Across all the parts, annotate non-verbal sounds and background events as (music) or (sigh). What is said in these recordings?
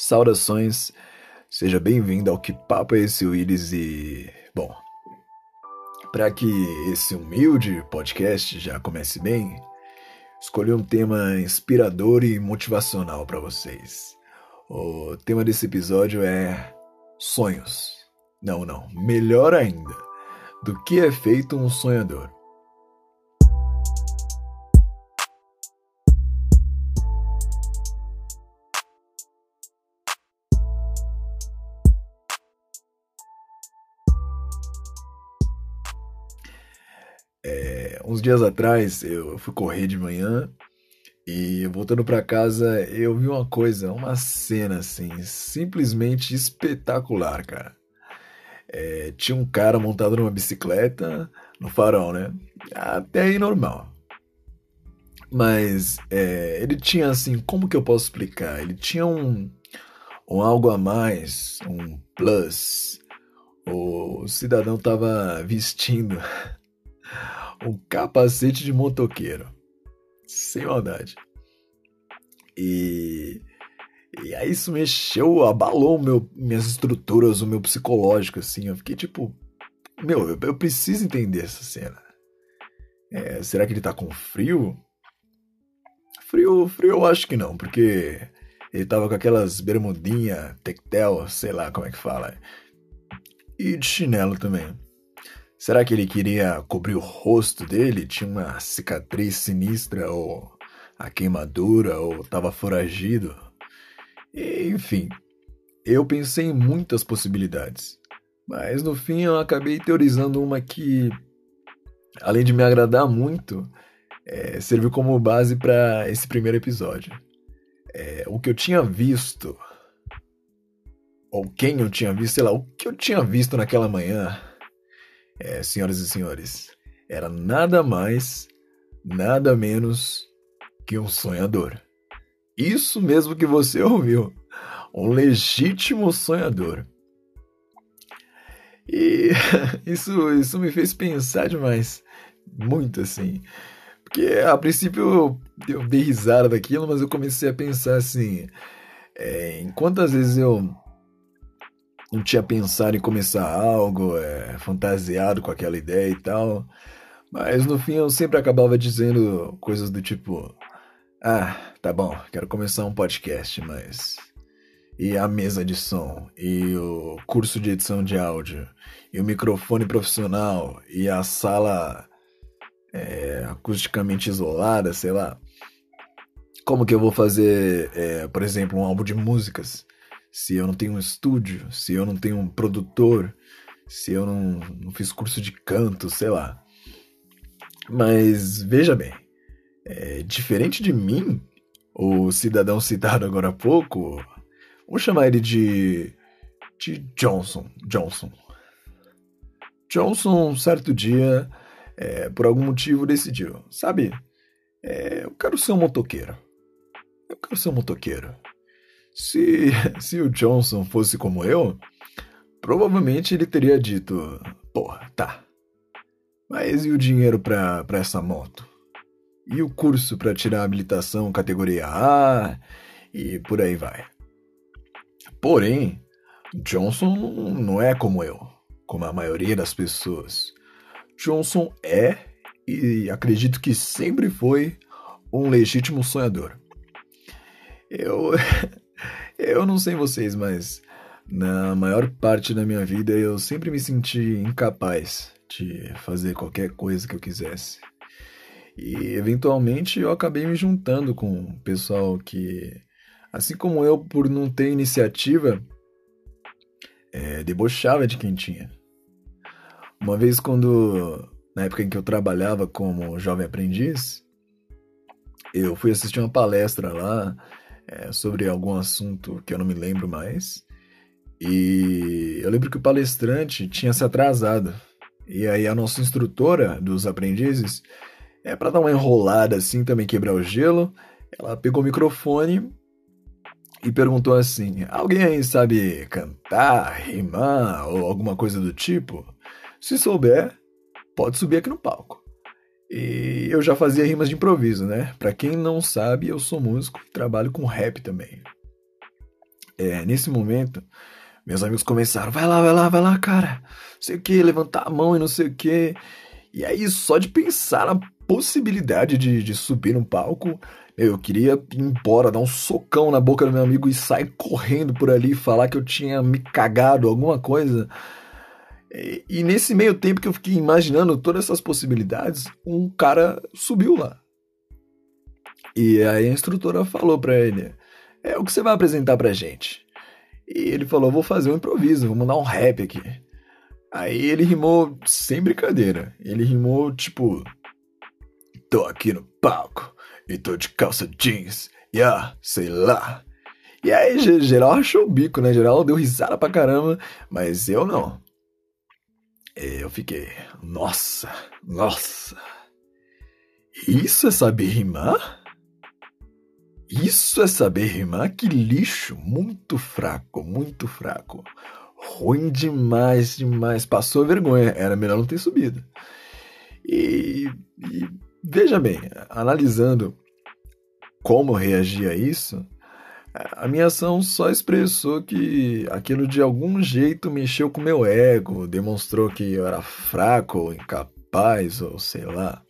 Saudações, seja bem-vindo ao Que Papo é esse Willis e... Bom, para que esse humilde podcast já comece bem, escolhi um tema inspirador e motivacional para vocês. O tema desse episódio é sonhos. Não, não, melhor ainda, do que é feito um sonhador. Uns dias atrás eu fui correr de manhã e voltando para casa eu vi uma coisa, uma cena assim, simplesmente espetacular, cara. É, tinha um cara montado numa bicicleta no farol, né? Até aí normal. Mas é, ele tinha assim, como que eu posso explicar? Ele tinha um, um algo a mais, um plus. O cidadão tava vestindo um capacete de motoqueiro. Sem maldade. E, e aí isso mexeu, abalou meu, minhas estruturas, o meu psicológico, assim. Eu fiquei tipo, meu, eu, eu preciso entender essa cena. É, será que ele tá com frio? Frio, frio eu acho que não, porque ele tava com aquelas bermudinha, tectel, sei lá como é que fala. E de chinelo também. Será que ele queria cobrir o rosto dele? Tinha uma cicatriz sinistra ou a queimadura ou estava foragido? Enfim, eu pensei em muitas possibilidades, mas no fim eu acabei teorizando uma que, além de me agradar muito, é, serviu como base para esse primeiro episódio. É, o que eu tinha visto, ou quem eu tinha visto, sei lá, o que eu tinha visto naquela manhã é, senhoras e senhores, era nada mais, nada menos que um sonhador. Isso mesmo que você ouviu, um legítimo sonhador. E (laughs) isso, isso me fez pensar demais, muito assim. Porque a princípio eu, eu dei risada daquilo, mas eu comecei a pensar assim: é, em quantas vezes eu não tinha pensado em começar algo, é, fantasiado com aquela ideia e tal. Mas no fim eu sempre acabava dizendo coisas do tipo: Ah, tá bom, quero começar um podcast, mas. E a mesa de som, e o curso de edição de áudio, e o microfone profissional, e a sala é, acusticamente isolada, sei lá. Como que eu vou fazer, é, por exemplo, um álbum de músicas? Se eu não tenho um estúdio, se eu não tenho um produtor, se eu não, não fiz curso de canto, sei lá. Mas veja bem, é, diferente de mim, o cidadão citado agora há pouco, vamos chamar ele de, de Johnson. Johnson. Johnson, um certo dia, é, por algum motivo, decidiu: sabe, é, eu quero ser um motoqueiro. Eu quero ser um motoqueiro. Se, (laughs) se o Johnson fosse como eu, provavelmente ele teria dito: Porra, tá. Mas e o dinheiro pra, pra essa moto? E o curso para tirar a habilitação categoria A? E por aí vai. Porém, Johnson não é como eu, como a maioria das pessoas. Johnson é, e acredito que sempre foi, um legítimo sonhador. Eu, (laughs) eu não sei vocês, mas na maior parte da minha vida eu sempre me senti incapaz de fazer qualquer coisa que eu quisesse. E eventualmente eu acabei me juntando com o pessoal que, assim como eu, por não ter iniciativa, é, debochava de quem tinha. Uma vez, quando, na época em que eu trabalhava como jovem aprendiz, eu fui assistir uma palestra lá é, sobre algum assunto que eu não me lembro mais. E eu lembro que o palestrante tinha se atrasado. E aí a nossa instrutora dos aprendizes, é para dar uma enrolada assim, também quebrar o gelo, ela pegou o microfone e perguntou assim: "Alguém aí sabe cantar, rimar ou alguma coisa do tipo? Se souber, pode subir aqui no palco." E eu já fazia rimas de improviso, né? Para quem não sabe, eu sou músico e trabalho com rap também. É, nesse momento, meus amigos começaram, vai lá, vai lá, vai lá, cara, não sei o que, levantar a mão e não sei o que. E aí, só de pensar na possibilidade de, de subir no palco, eu queria ir embora, dar um socão na boca do meu amigo e sair correndo por ali, falar que eu tinha me cagado, alguma coisa. E, e, nesse meio tempo que eu fiquei imaginando todas essas possibilidades, um cara subiu lá. E aí a instrutora falou pra ele: É o que você vai apresentar pra gente. E ele falou: Vou fazer um improviso, vou mandar um rap aqui. Aí ele rimou sem brincadeira. Ele rimou tipo: Tô aqui no palco e tô de calça jeans, yeah, sei lá. E aí, geral achou o bico, né? Geral deu risada pra caramba, mas eu não. Eu fiquei, nossa, nossa. Isso é saber rimar? Isso é saber rimar? Que lixo! Muito fraco, muito fraco. Ruim demais, demais. Passou vergonha. Era melhor não ter subido. E, e Veja bem, analisando como reagi a isso, a minha ação só expressou que aquilo de algum jeito mexeu com meu ego, demonstrou que eu era fraco, incapaz, ou sei lá.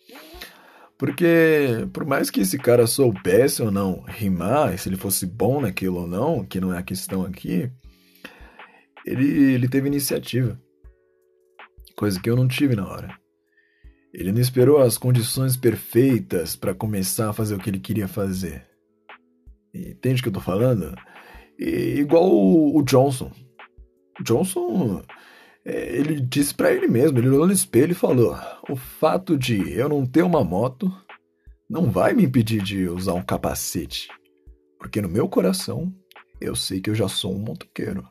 Porque, por mais que esse cara soubesse ou não rimar, se ele fosse bom naquilo ou não, que não é a questão aqui, ele, ele teve iniciativa. Coisa que eu não tive na hora. Ele não esperou as condições perfeitas para começar a fazer o que ele queria fazer. Entende o que eu tô falando? E, igual o, o Johnson. Johnson, é, ele disse para ele mesmo, ele olhou no espelho e falou: "O fato de eu não ter uma moto não vai me impedir de usar um capacete, porque no meu coração eu sei que eu já sou um motoqueiro."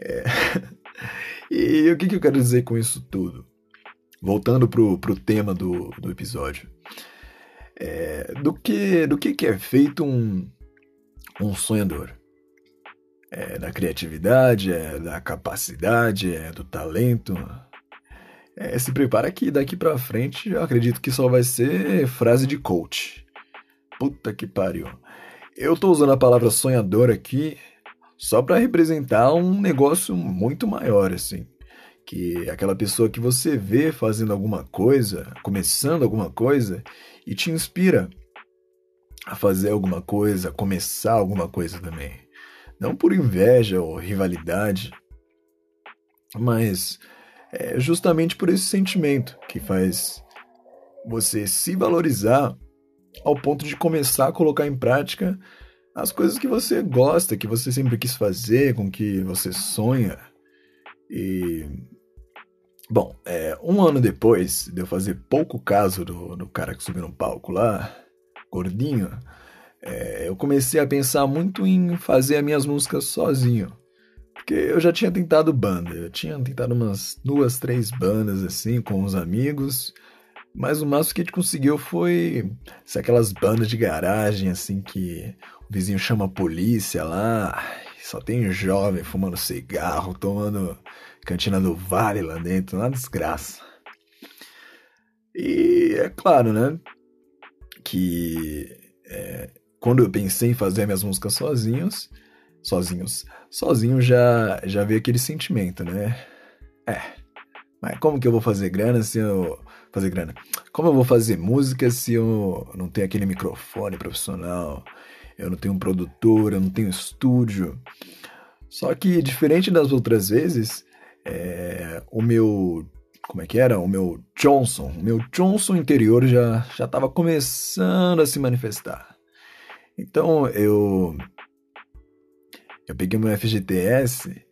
É... (laughs) e o que, que eu quero dizer com isso tudo? voltando pro, pro tema do, do episódio. É, do que do que, que é feito um, um sonhador? É da criatividade, é da capacidade, é do talento. É, se prepara que daqui pra frente eu acredito que só vai ser frase de coach. Puta que pariu. Eu tô usando a palavra sonhador aqui só para representar um negócio muito maior, assim que é aquela pessoa que você vê fazendo alguma coisa, começando alguma coisa e te inspira a fazer alguma coisa, começar alguma coisa também. Não por inveja ou rivalidade, mas é justamente por esse sentimento que faz você se valorizar ao ponto de começar a colocar em prática as coisas que você gosta, que você sempre quis fazer, com que você sonha. E Bom, é, um ano depois de eu fazer pouco caso do, do cara que subiu no palco lá, gordinho, é, eu comecei a pensar muito em fazer as minhas músicas sozinho. Porque eu já tinha tentado banda, eu tinha tentado umas duas, três bandas assim com os amigos, mas o máximo que a gente conseguiu foi ser aquelas bandas de garagem assim que o vizinho chama a polícia lá, só tem jovem fumando cigarro, tomando cantina do Vale lá dentro, uma desgraça. E é claro, né? Que é, quando eu pensei em fazer minhas músicas sozinhos, sozinhos, sozinho já, já veio aquele sentimento, né? É, mas como que eu vou fazer grana se eu. Fazer grana? Como eu vou fazer música se eu não tenho aquele microfone profissional? Eu não tenho um produtor, eu não tenho estúdio. Só que, diferente das outras vezes, é, o meu. Como é que era? O meu Johnson. O meu Johnson interior já estava começando a se manifestar. Então eu. Eu peguei meu FGTS,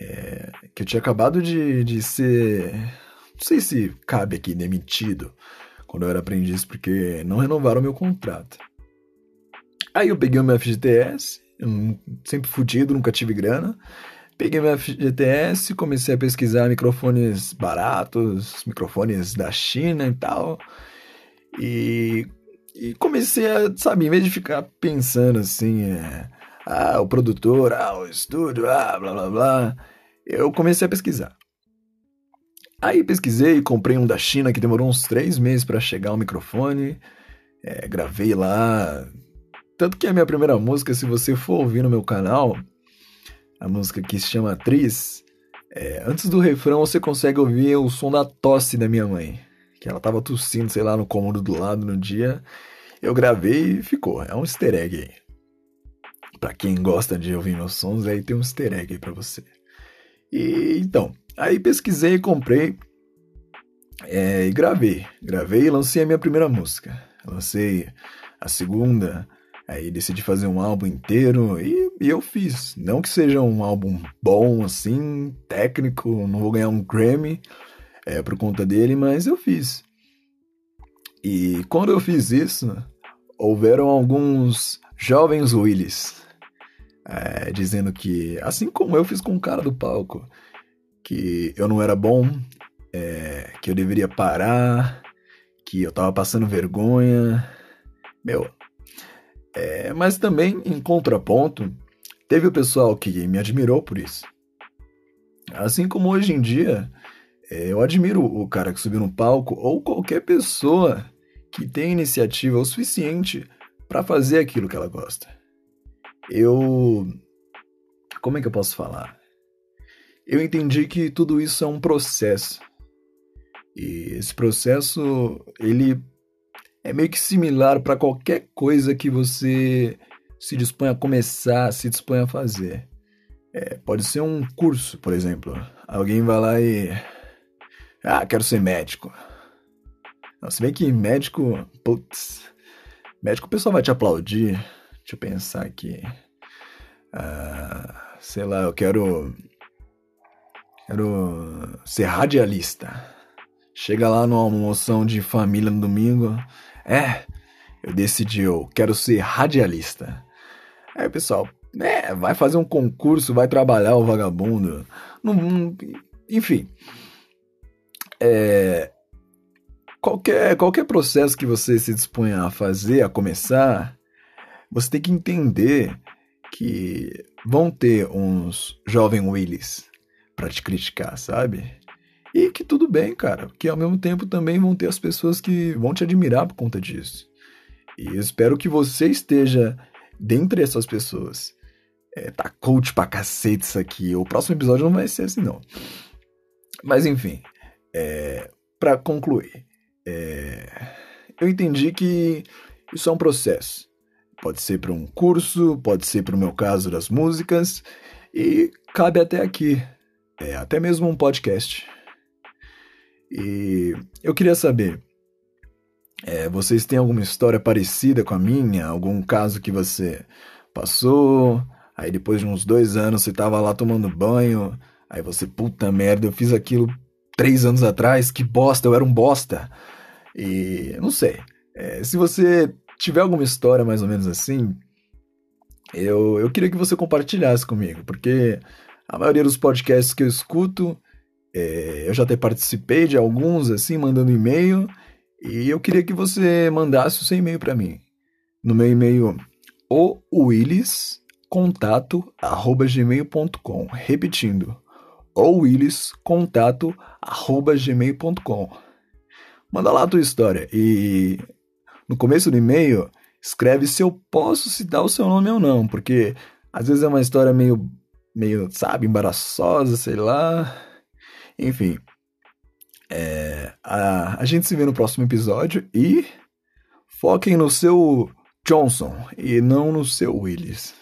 é, que eu tinha acabado de, de ser. Não sei se cabe aqui demitido quando eu era aprendiz, porque não renovaram meu contrato. Aí eu peguei o meu FGTS, sempre fudido, nunca tive grana. Peguei meu FGTS, comecei a pesquisar microfones baratos, microfones da China e tal. E, e comecei a, sabe, em vez de ficar pensando assim, é, ah, o produtor, ah, o estúdio, ah, blá blá blá, eu comecei a pesquisar. Aí pesquisei, comprei um da China que demorou uns três meses para chegar o microfone, é, gravei lá tanto que a minha primeira música, se você for ouvir no meu canal, a música que se chama Atriz, é, antes do refrão você consegue ouvir o som da tosse da minha mãe. Que ela tava tossindo, sei lá, no cômodo do lado no dia. Eu gravei e ficou. É um easter egg aí. Pra quem gosta de ouvir meus sons, aí tem um easter egg aí pra você. E então, aí pesquisei comprei. É, e gravei. Gravei e lancei a minha primeira música. Lancei a segunda, Aí decidi fazer um álbum inteiro e, e, eu fiz. Não que seja um álbum bom, assim, técnico, não vou ganhar um Grammy é, por conta dele, mas eu fiz. E quando eu fiz isso, houveram alguns jovens Willis é, dizendo que, assim como eu fiz com o cara do palco, que eu não era bom, é, que eu deveria parar, que eu tava passando vergonha. Meu, é, mas também, em contraponto, teve o pessoal que me admirou por isso. Assim como hoje em dia, é, eu admiro o cara que subiu no palco ou qualquer pessoa que tem iniciativa o suficiente para fazer aquilo que ela gosta. Eu. Como é que eu posso falar? Eu entendi que tudo isso é um processo. E esse processo, ele é meio que similar para qualquer coisa que você se dispõe a começar, se dispõe a fazer. É, pode ser um curso, por exemplo. Alguém vai lá e. Ah, quero ser médico. Não, se bem que médico. Putz. Médico o pessoal vai te aplaudir. Deixa eu pensar aqui. Ah, sei lá, eu quero. Quero ser radialista. Chega lá numa moção de família no domingo. É, eu decidi, eu quero ser radialista. Aí pessoal, é, vai fazer um concurso, vai trabalhar o vagabundo. Não, não, enfim. É, qualquer, qualquer processo que você se disponha a fazer, a começar, você tem que entender que vão ter uns jovem Willis para te criticar, sabe? E que tudo bem, cara, que ao mesmo tempo também vão ter as pessoas que vão te admirar por conta disso. E eu espero que você esteja dentre essas pessoas. É, tá coach pra cacete isso aqui. O próximo episódio não vai ser assim, não. Mas enfim, é, para concluir, é, eu entendi que isso é um processo. Pode ser para um curso, pode ser para o meu caso das músicas, e cabe até aqui, é, até mesmo um podcast. E eu queria saber, é, vocês têm alguma história parecida com a minha? Algum caso que você passou? Aí depois de uns dois anos você tava lá tomando banho, aí você, puta merda, eu fiz aquilo três anos atrás, que bosta, eu era um bosta. E não sei. É, se você tiver alguma história mais ou menos assim, eu, eu queria que você compartilhasse comigo, porque a maioria dos podcasts que eu escuto é, eu já até participei de alguns, assim, mandando e-mail, e eu queria que você mandasse o seu e-mail para mim. No meu e-mail, o Willis contato arroba gmail.com repetindo ou Willis contato arroba gmail.com manda lá a tua história. E no começo do e-mail escreve se eu posso citar o seu nome ou não porque às vezes é uma história meio meio sabe embaraçosa sei lá. Enfim, é, a, a gente se vê no próximo episódio e foquem no seu Johnson e não no seu Willis.